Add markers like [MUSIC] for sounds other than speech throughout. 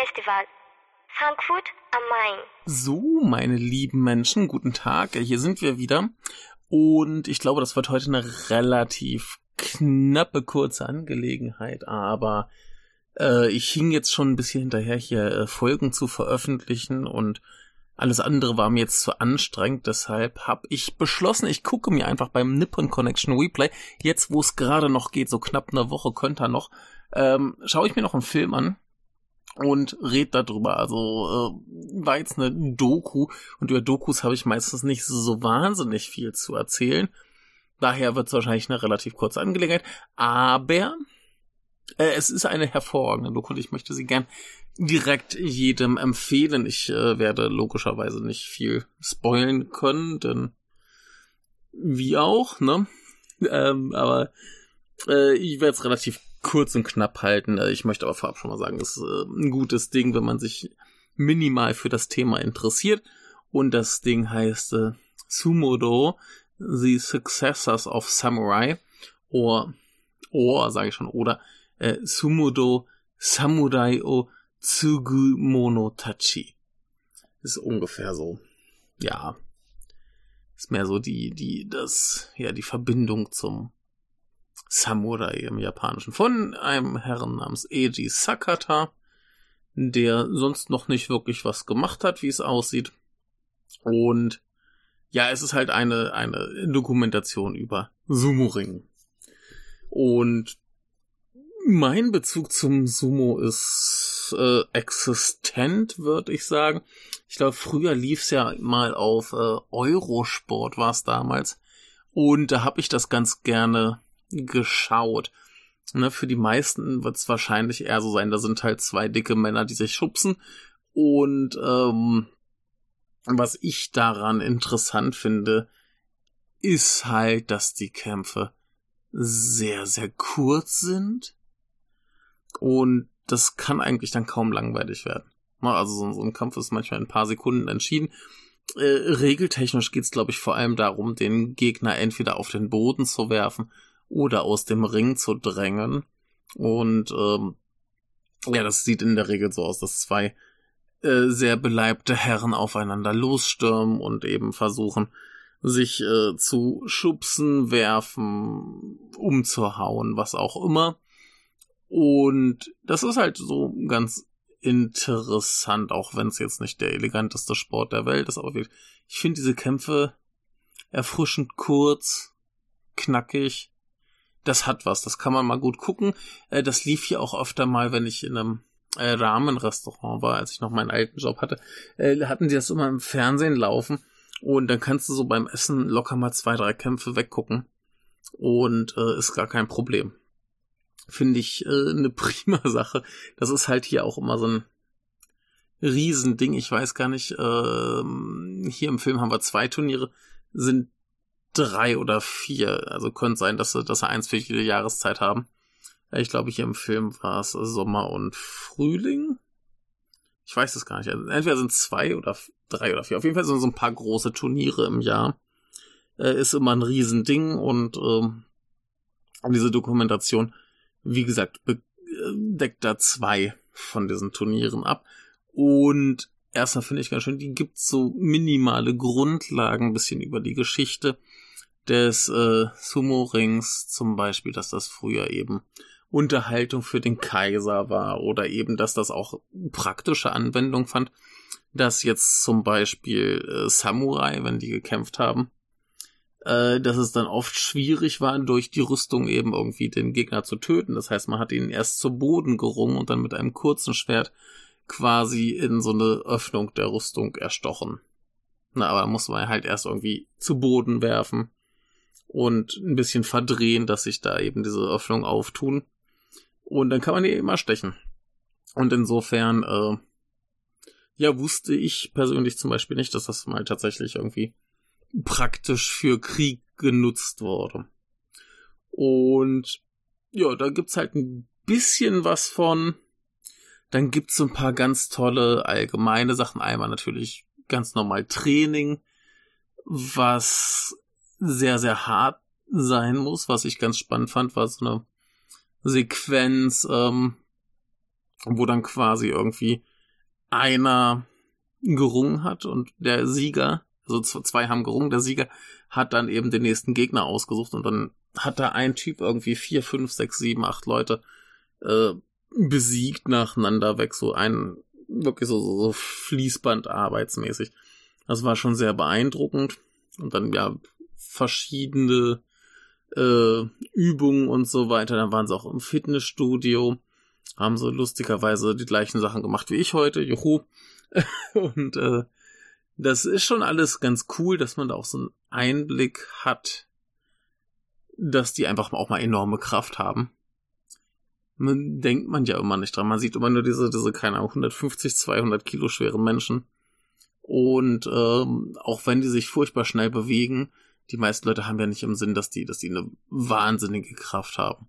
Filmfestival, Frankfurt am Main. So, meine lieben Menschen, guten Tag. Hier sind wir wieder. Und ich glaube, das wird heute eine relativ knappe, kurze Angelegenheit, aber äh, ich hing jetzt schon ein bisschen hinterher, hier äh, Folgen zu veröffentlichen und alles andere war mir jetzt zu anstrengend, deshalb habe ich beschlossen, ich gucke mir einfach beim Nippon Connection Replay, jetzt wo es gerade noch geht, so knapp eine Woche könnte er noch, ähm, schaue ich mir noch einen Film an und red darüber. Also äh, war jetzt eine Doku und über Dokus habe ich meistens nicht so wahnsinnig viel zu erzählen. Daher wird es wahrscheinlich eine relativ kurze Angelegenheit. Aber äh, es ist eine hervorragende Doku und ich möchte sie gern direkt jedem empfehlen. Ich äh, werde logischerweise nicht viel spoilen können, denn wie auch, ne? Ähm, aber äh, ich werde es relativ kurz und knapp halten. Äh, ich möchte aber vorab schon mal sagen, es ist äh, ein gutes Ding, wenn man sich minimal für das Thema interessiert. Und das Ding heißt äh, Sumodo, The Successors of Samurai. Oder, oder, sage ich schon, oder äh, Sumodo Samurai o Tsugumonotachi. Ist ungefähr so. Ja. Ist mehr so die, die, das, ja, die Verbindung zum Samurai im Japanischen. Von einem Herrn namens Eiji Sakata, der sonst noch nicht wirklich was gemacht hat, wie es aussieht. Und ja, es ist halt eine, eine Dokumentation über Sumo-Ring. Und mein Bezug zum Sumo ist äh, existent, würde ich sagen. Ich glaube, früher lief's ja mal auf äh, Eurosport, war es damals. Und da habe ich das ganz gerne geschaut. Ne, für die meisten wird es wahrscheinlich eher so sein, da sind halt zwei dicke Männer, die sich schubsen. Und ähm, was ich daran interessant finde, ist halt, dass die Kämpfe sehr, sehr kurz sind und das kann eigentlich dann kaum langweilig werden. Also so, so ein Kampf ist manchmal in ein paar Sekunden entschieden. Äh, regeltechnisch geht es, glaube ich, vor allem darum, den Gegner entweder auf den Boden zu werfen oder aus dem Ring zu drängen. Und ähm, ja, das sieht in der Regel so aus, dass zwei äh, sehr beleibte Herren aufeinander losstürmen und eben versuchen, sich äh, zu schubsen, werfen, umzuhauen, was auch immer. Und das ist halt so ganz interessant, auch wenn es jetzt nicht der eleganteste Sport der Welt ist. Aber ich finde diese Kämpfe erfrischend kurz, knackig. Das hat was, das kann man mal gut gucken. Äh, das lief hier auch öfter mal, wenn ich in einem äh, Rahmenrestaurant war, als ich noch meinen alten Job hatte, äh, hatten die das immer im Fernsehen laufen. Und dann kannst du so beim Essen locker mal zwei, drei Kämpfe weggucken. Und äh, ist gar kein Problem finde ich äh, eine [LAUGHS] prima Sache. Das ist halt hier auch immer so ein Riesending. Ich weiß gar nicht, äh, hier im Film haben wir zwei Turniere, sind drei oder vier. Also könnte sein, dass sie, dass sie eins für jede Jahreszeit haben. Ich glaube, hier im Film war es Sommer und Frühling. Ich weiß es gar nicht. Also entweder sind zwei oder drei oder vier. Auf jeden Fall sind so ein paar große Turniere im Jahr. Äh, ist immer ein Riesending und äh, diese Dokumentation wie gesagt, deckt da zwei von diesen Turnieren ab. Und erstmal finde ich ganz schön, die gibt so minimale Grundlagen, ein bisschen über die Geschichte des äh, Sumo-Rings, zum Beispiel, dass das früher eben Unterhaltung für den Kaiser war oder eben, dass das auch praktische Anwendung fand, dass jetzt zum Beispiel äh, Samurai, wenn die gekämpft haben, äh, dass es dann oft schwierig war, durch die Rüstung eben irgendwie den Gegner zu töten. Das heißt, man hat ihn erst zu Boden gerungen und dann mit einem kurzen Schwert quasi in so eine Öffnung der Rüstung erstochen. Na, aber muss man halt erst irgendwie zu Boden werfen und ein bisschen verdrehen, dass sich da eben diese Öffnung auftun. Und dann kann man die immer stechen. Und insofern, äh, ja, wusste ich persönlich zum Beispiel nicht, dass das mal tatsächlich irgendwie praktisch für Krieg genutzt wurde. Und ja, da gibt's halt ein bisschen was von. Dann gibt's ein paar ganz tolle allgemeine Sachen. Einmal natürlich ganz normal Training, was sehr, sehr hart sein muss. Was ich ganz spannend fand, war so eine Sequenz, ähm, wo dann quasi irgendwie einer gerungen hat und der Sieger, also zwei haben gerungen, der Sieger hat dann eben den nächsten Gegner ausgesucht und dann hat da ein Typ irgendwie vier, fünf, sechs, sieben, acht Leute äh, besiegt nacheinander weg, so ein wirklich so, so, so Fließband arbeitsmäßig. Das war schon sehr beeindruckend. Und dann ja verschiedene äh, Übungen und so weiter. Dann waren sie auch im Fitnessstudio, haben so lustigerweise die gleichen Sachen gemacht wie ich heute. Juhu. [LAUGHS] und äh, das ist schon alles ganz cool, dass man da auch so einen Einblick hat, dass die einfach auch mal enorme Kraft haben. Man denkt man ja immer nicht dran. Man sieht immer nur diese, diese, keine Ahnung, 150, 200 Kilo schweren Menschen. Und ähm, auch wenn die sich furchtbar schnell bewegen, die meisten Leute haben ja nicht im Sinn, dass die, dass die eine wahnsinnige Kraft haben.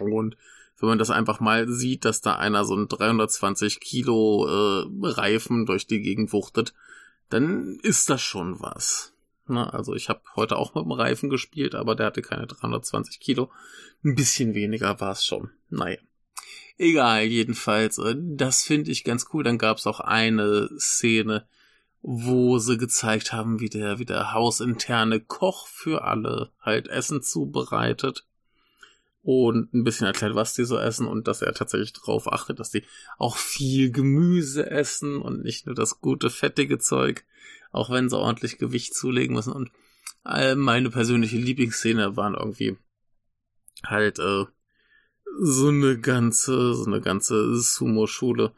Und wenn man das einfach mal sieht, dass da einer so ein 320 Kilo äh, Reifen durch die Gegend wuchtet, dann ist das schon was. Na, ne? also ich habe heute auch mit dem Reifen gespielt, aber der hatte keine 320 Kilo. Ein bisschen weniger war es schon. Naja. Egal, jedenfalls, äh, das finde ich ganz cool. Dann gab es auch eine Szene, wo sie gezeigt haben, wie der, wie der hausinterne Koch für alle halt Essen zubereitet und ein bisschen erklärt, was die so essen und dass er tatsächlich darauf achtet, dass die auch viel Gemüse essen und nicht nur das gute, fettige Zeug, auch wenn sie ordentlich Gewicht zulegen müssen. Und meine persönliche Lieblingsszene waren irgendwie halt äh, so eine ganze, so eine ganze Sumo-Schule.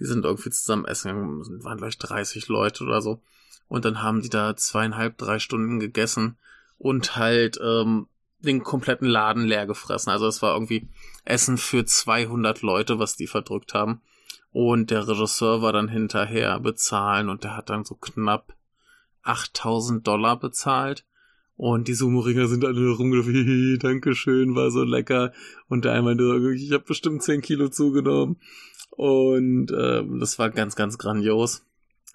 Die sind irgendwie zusammen essen gegangen, waren gleich 30 Leute oder so. Und dann haben die da zweieinhalb, drei Stunden gegessen und halt ähm, den kompletten Laden leer gefressen. Also es war irgendwie Essen für 200 Leute, was die verdrückt haben. Und der Regisseur war dann hinterher bezahlen und der hat dann so knapp 8000 Dollar bezahlt. Und die Sumo-Ringer sind alle rumgelaufen, Dankeschön, war so lecker. Und der meinte, ich habe bestimmt 10 Kilo zugenommen. Und äh, das war ganz, ganz grandios.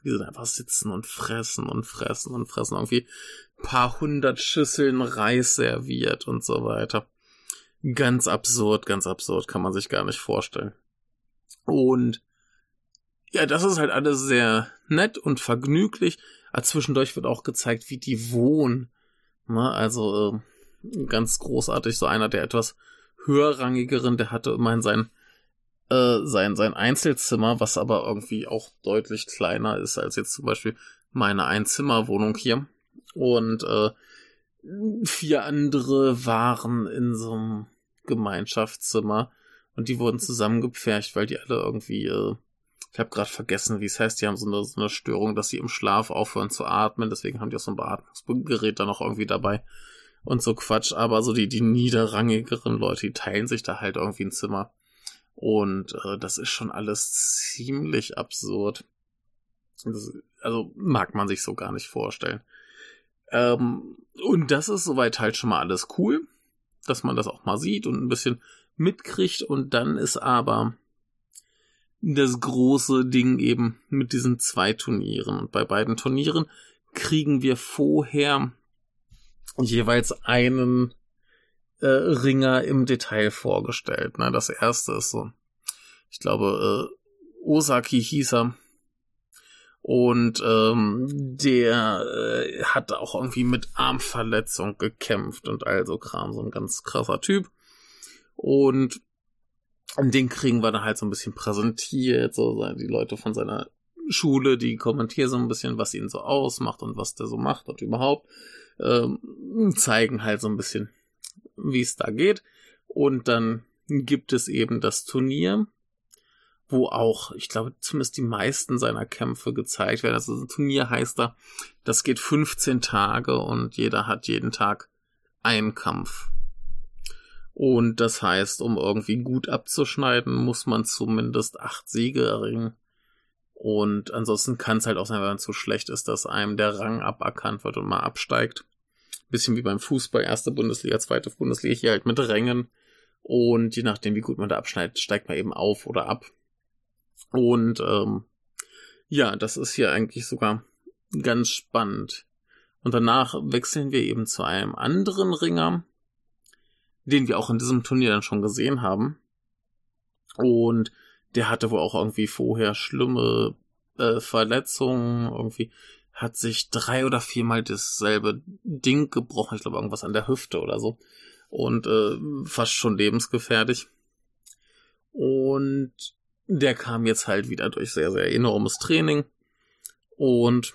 Die sind einfach sitzen und fressen und fressen und fressen. Irgendwie paar hundert Schüsseln Reis serviert und so weiter. Ganz absurd, ganz absurd, kann man sich gar nicht vorstellen. Und ja, das ist halt alles sehr nett und vergnüglich. Aber zwischendurch wird auch gezeigt, wie die wohnen. Ne? Also äh, ganz großartig, so einer der etwas höherrangigeren, der hatte immerhin sein, äh, sein, sein Einzelzimmer, was aber irgendwie auch deutlich kleiner ist als jetzt zum Beispiel meine Einzimmerwohnung hier. Und äh, vier andere waren in so einem Gemeinschaftszimmer und die wurden zusammengepfercht, weil die alle irgendwie, äh, ich habe gerade vergessen, wie es heißt, die haben so eine, so eine Störung, dass sie im Schlaf aufhören zu atmen, deswegen haben die auch so ein Beatmungsgerät da noch irgendwie dabei und so Quatsch, aber so die, die niederrangigeren Leute, die teilen sich da halt irgendwie ein Zimmer. Und äh, das ist schon alles ziemlich absurd. Das, also mag man sich so gar nicht vorstellen. Ähm, und das ist soweit halt schon mal alles cool, dass man das auch mal sieht und ein bisschen mitkriegt. Und dann ist aber das große Ding eben mit diesen zwei Turnieren. Und bei beiden Turnieren kriegen wir vorher jeweils einen äh, Ringer im Detail vorgestellt. Ne? Das erste ist so, ich glaube, äh, Osaki hieß er, und ähm, der äh, hat auch irgendwie mit Armverletzung gekämpft und also Kram, so ein ganz krasser Typ. Und den kriegen wir dann halt so ein bisschen präsentiert, so die Leute von seiner Schule, die kommentieren so ein bisschen, was ihn so ausmacht und was der so macht und überhaupt ähm, zeigen halt so ein bisschen, wie es da geht. Und dann gibt es eben das Turnier, wo auch, ich glaube, zumindest die meisten seiner Kämpfe gezeigt werden. Also ein Turnier heißt da, das geht 15 Tage und jeder hat jeden Tag einen Kampf. Und das heißt, um irgendwie gut abzuschneiden, muss man zumindest acht Siege erringen. Und ansonsten kann es halt auch sein, wenn man zu schlecht ist, dass einem der Rang aberkannt wird und mal absteigt. Bisschen wie beim Fußball, erste Bundesliga, zweite Bundesliga, hier halt mit Rängen. Und je nachdem, wie gut man da abschneidet, steigt man eben auf oder ab. Und ähm, ja, das ist hier eigentlich sogar ganz spannend. Und danach wechseln wir eben zu einem anderen Ringer, den wir auch in diesem Turnier dann schon gesehen haben. Und der hatte wohl auch irgendwie vorher schlimme äh, Verletzungen, irgendwie hat sich drei oder viermal dasselbe Ding gebrochen, ich glaube irgendwas an der Hüfte oder so. Und äh, fast schon lebensgefährlich. Und der kam jetzt halt wieder durch sehr, sehr enormes Training. Und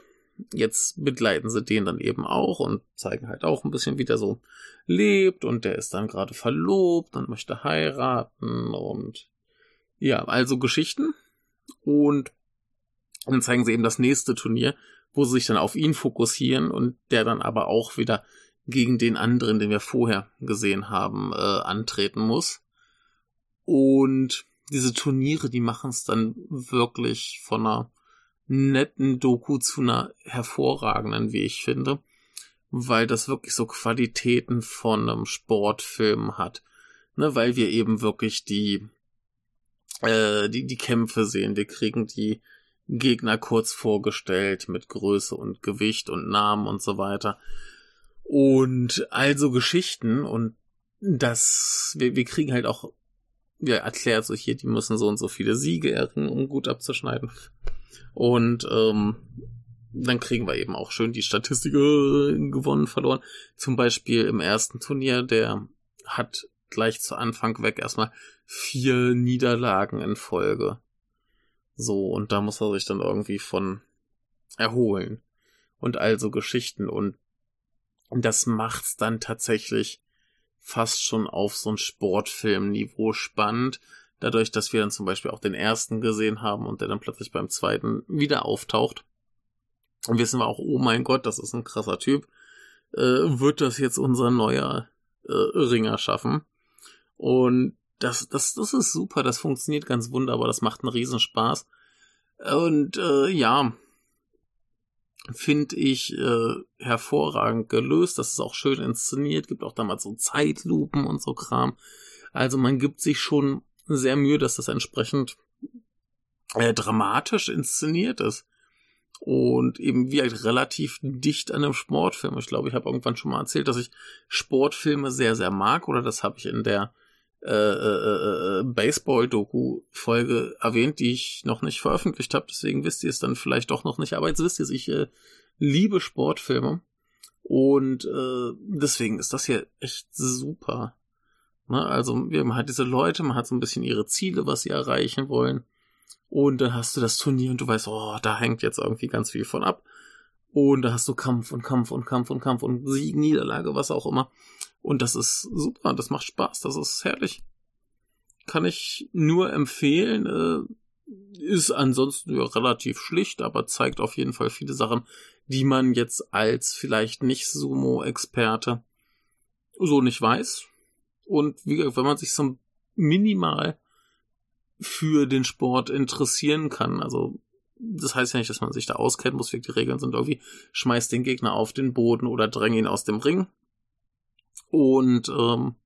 jetzt begleiten sie den dann eben auch und zeigen halt auch ein bisschen, wie der so lebt. Und der ist dann gerade verlobt und möchte heiraten und ja, also Geschichten. Und dann zeigen sie eben das nächste Turnier, wo sie sich dann auf ihn fokussieren und der dann aber auch wieder gegen den anderen, den wir vorher gesehen haben, äh, antreten muss. Und diese Turniere, die machen es dann wirklich von einer netten Doku zu einer hervorragenden, wie ich finde, weil das wirklich so Qualitäten von einem Sportfilm hat, ne, weil wir eben wirklich die äh, die die Kämpfe sehen, wir kriegen die Gegner kurz vorgestellt mit Größe und Gewicht und Namen und so weiter und also Geschichten und das wir, wir kriegen halt auch ja, erklärt so hier, die müssen so und so viele Siege erringen, um gut abzuschneiden. Und ähm, dann kriegen wir eben auch schön die Statistik äh, gewonnen, verloren. Zum Beispiel im ersten Turnier, der hat gleich zu Anfang weg erstmal vier Niederlagen in Folge. So, und da muss er sich dann irgendwie von erholen. Und also Geschichten. Und das macht's dann tatsächlich fast schon auf so ein Sportfilmniveau spannend. Dadurch, dass wir dann zum Beispiel auch den ersten gesehen haben und der dann plötzlich beim zweiten wieder auftaucht. Und wissen wir auch, oh mein Gott, das ist ein krasser Typ. Äh, wird das jetzt unser neuer äh, Ringer schaffen? Und das, das, das ist super, das funktioniert ganz wunderbar, das macht einen Riesenspaß. Und äh, ja, finde ich äh, hervorragend gelöst. Das ist auch schön inszeniert, gibt auch damals so Zeitlupen und so Kram. Also man gibt sich schon sehr Mühe, dass das entsprechend äh, dramatisch inszeniert ist. Und eben wie halt relativ dicht an einem Sportfilm. Ich glaube, ich habe irgendwann schon mal erzählt, dass ich Sportfilme sehr, sehr mag. Oder das habe ich in der äh, äh, äh, Baseball-Doku-Folge erwähnt, die ich noch nicht veröffentlicht habe. Deswegen wisst ihr es dann vielleicht doch noch nicht. Aber jetzt wisst ihr es, ich äh, liebe Sportfilme. Und äh, deswegen ist das hier echt super. Ne? Also haben halt diese Leute, man hat so ein bisschen ihre Ziele, was sie erreichen wollen. Und dann hast du das Turnier und du weißt, oh, da hängt jetzt irgendwie ganz viel von ab. Und da hast du Kampf und Kampf und Kampf und Kampf und Sieg, Niederlage, was auch immer. Und das ist super, das macht Spaß, das ist herrlich. Kann ich nur empfehlen. Äh, ist ansonsten ja relativ schlicht, aber zeigt auf jeden Fall viele Sachen, die man jetzt als vielleicht nicht Sumo-Experte so nicht weiß. Und wie gesagt, wenn man sich so minimal für den Sport interessieren kann, also das heißt ja nicht, dass man sich da auskennen muss, wie die Regeln sind irgendwie, schmeißt den Gegner auf den Boden oder dräng ihn aus dem Ring. Und ähm,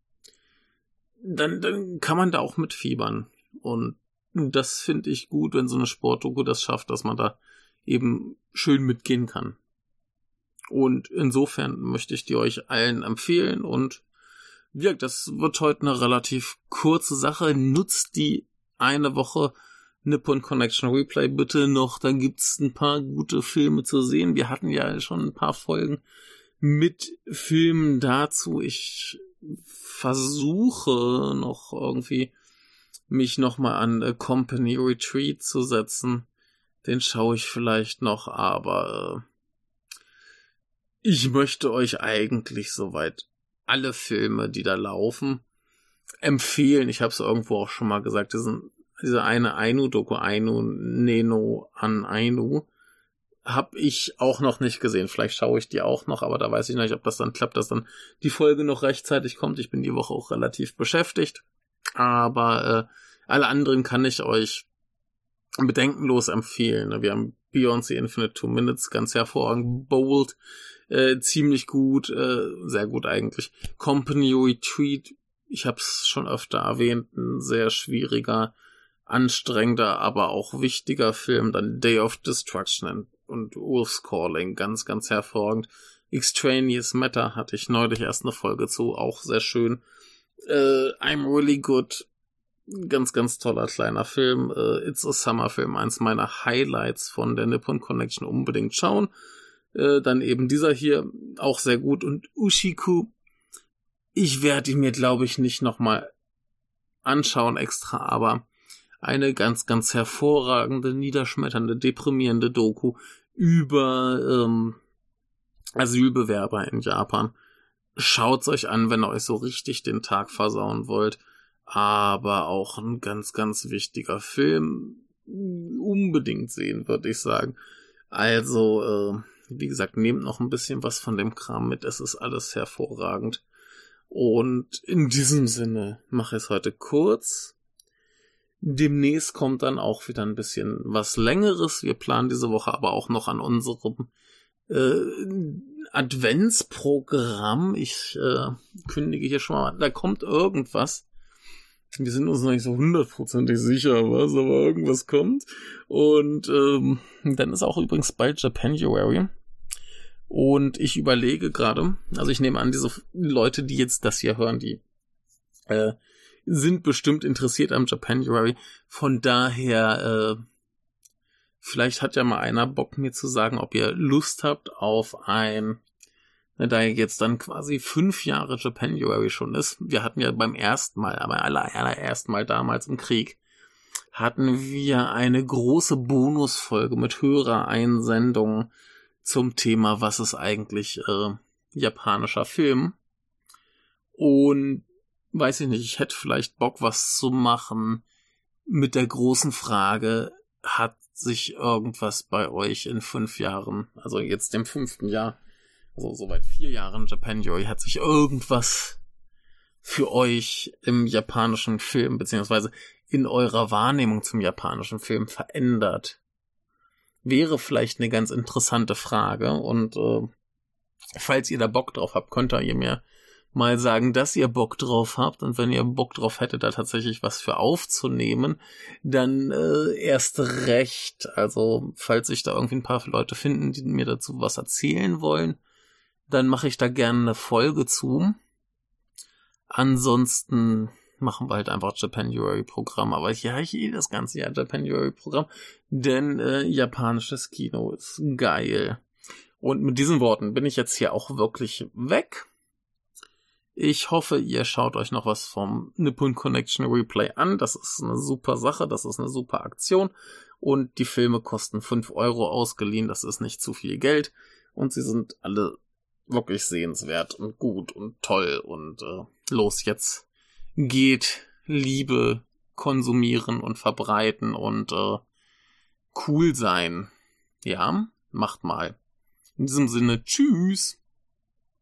dann, dann kann man da auch mitfiebern. Und das finde ich gut, wenn so eine Sportdoku das schafft, dass man da eben schön mitgehen kann. Und insofern möchte ich die euch allen empfehlen und ja, das wird heute eine relativ kurze Sache. Nutzt die eine Woche Nippon Connection Replay bitte noch. Da gibt's ein paar gute Filme zu sehen. Wir hatten ja schon ein paar Folgen mit Filmen dazu. Ich versuche noch irgendwie mich nochmal an A Company Retreat zu setzen. Den schaue ich vielleicht noch, aber äh, ich möchte euch eigentlich soweit alle Filme, die da laufen, empfehlen. Ich habe es irgendwo auch schon mal gesagt, diese eine Ainu-Doku, Ainu, Neno an Ainu, habe ich auch noch nicht gesehen. Vielleicht schaue ich die auch noch, aber da weiß ich nicht, ob das dann klappt, dass dann die Folge noch rechtzeitig kommt. Ich bin die Woche auch relativ beschäftigt. Aber äh, alle anderen kann ich euch bedenkenlos empfehlen. Wir haben Beyoncé Infinite Two Minutes ganz hervorragend. Bold, äh, ziemlich gut, äh, sehr gut eigentlich. Company Retreat, ich habe es schon öfter erwähnt, ein sehr schwieriger anstrengender, aber auch wichtiger Film, dann Day of Destruction und Wolf's Calling, ganz, ganz hervorragend. Extraneous Matter hatte ich neulich erst eine Folge zu, auch sehr schön. Äh, I'm Really Good. Ganz, ganz toller kleiner Film. Äh, It's a Summer Film. Eins meiner Highlights von der Nippon Connection. Unbedingt schauen. Äh, dann eben dieser hier auch sehr gut. Und Ushiku. Ich werde ihn mir, glaube ich, nicht nochmal anschauen extra, aber eine ganz, ganz hervorragende, niederschmetternde, deprimierende Doku über ähm, Asylbewerber in Japan. Schaut's euch an, wenn ihr euch so richtig den Tag versauen wollt. Aber auch ein ganz, ganz wichtiger Film. Unbedingt sehen, würde ich sagen. Also, äh, wie gesagt, nehmt noch ein bisschen was von dem Kram mit. Es ist alles hervorragend. Und in diesem Sinne mache ich es heute kurz. Demnächst kommt dann auch wieder ein bisschen was längeres. Wir planen diese Woche aber auch noch an unserem äh, Adventsprogramm. Ich äh, kündige hier schon mal, da kommt irgendwas. Wir sind uns noch nicht so hundertprozentig sicher, was, aber irgendwas kommt. Und ähm, dann ist auch übrigens bald Japanuary. Und ich überlege gerade, also ich nehme an, diese Leute, die jetzt das hier hören, die äh, sind bestimmt interessiert am Japanuary. Von daher, äh, vielleicht hat ja mal einer Bock mir zu sagen, ob ihr Lust habt auf ein, ne, da jetzt dann quasi fünf Jahre Japanuary schon ist. Wir hatten ja beim ersten Mal, aber aller, allerersten Mal damals im Krieg, hatten wir eine große Bonusfolge mit Hörereinsendungen zum Thema, was ist eigentlich äh, japanischer Film. Und weiß ich nicht, ich hätte vielleicht Bock, was zu machen mit der großen Frage, hat sich irgendwas bei euch in fünf Jahren, also jetzt dem fünften Jahr, also soweit vier Jahren Japanuary, hat sich irgendwas für euch im japanischen Film, beziehungsweise in eurer Wahrnehmung zum japanischen Film verändert? wäre vielleicht eine ganz interessante Frage. Und äh, falls ihr da Bock drauf habt, könnt ihr mir mal sagen, dass ihr Bock drauf habt. Und wenn ihr Bock drauf hättet, da tatsächlich was für aufzunehmen, dann äh, erst recht. Also, falls sich da irgendwie ein paar Leute finden, die mir dazu was erzählen wollen, dann mache ich da gerne eine Folge zu. Ansonsten machen wir halt einfach Japanuary Programm. Aber ja, ich eh das ganze Jahr Japanuary Programm, denn äh, japanisches Kino ist geil. Und mit diesen Worten bin ich jetzt hier auch wirklich weg. Ich hoffe, ihr schaut euch noch was vom Nippon Connection Replay an. Das ist eine super Sache, das ist eine super Aktion. Und die Filme kosten 5 Euro ausgeliehen, das ist nicht zu viel Geld. Und sie sind alle wirklich sehenswert und gut und toll. Und äh, los jetzt geht Liebe konsumieren und verbreiten und äh, cool sein. Ja, macht mal. In diesem Sinne, tschüss.